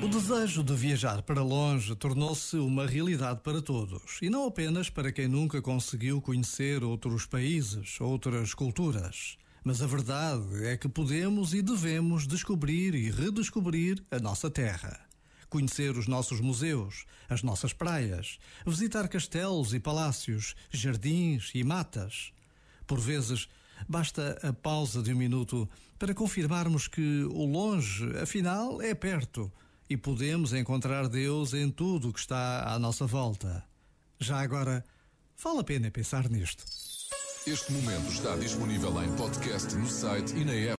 O desejo de viajar para longe tornou-se uma realidade para todos, e não apenas para quem nunca conseguiu conhecer outros países, outras culturas. Mas a verdade é que podemos e devemos descobrir e redescobrir a nossa terra. Conhecer os nossos museus, as nossas praias, visitar castelos e palácios, jardins e matas. Por vezes, basta a pausa de um minuto para confirmarmos que o longe, afinal, é perto e podemos encontrar Deus em tudo o que está à nossa volta. Já agora, vale a pena pensar nisto. Este momento está disponível em podcast no site e na app.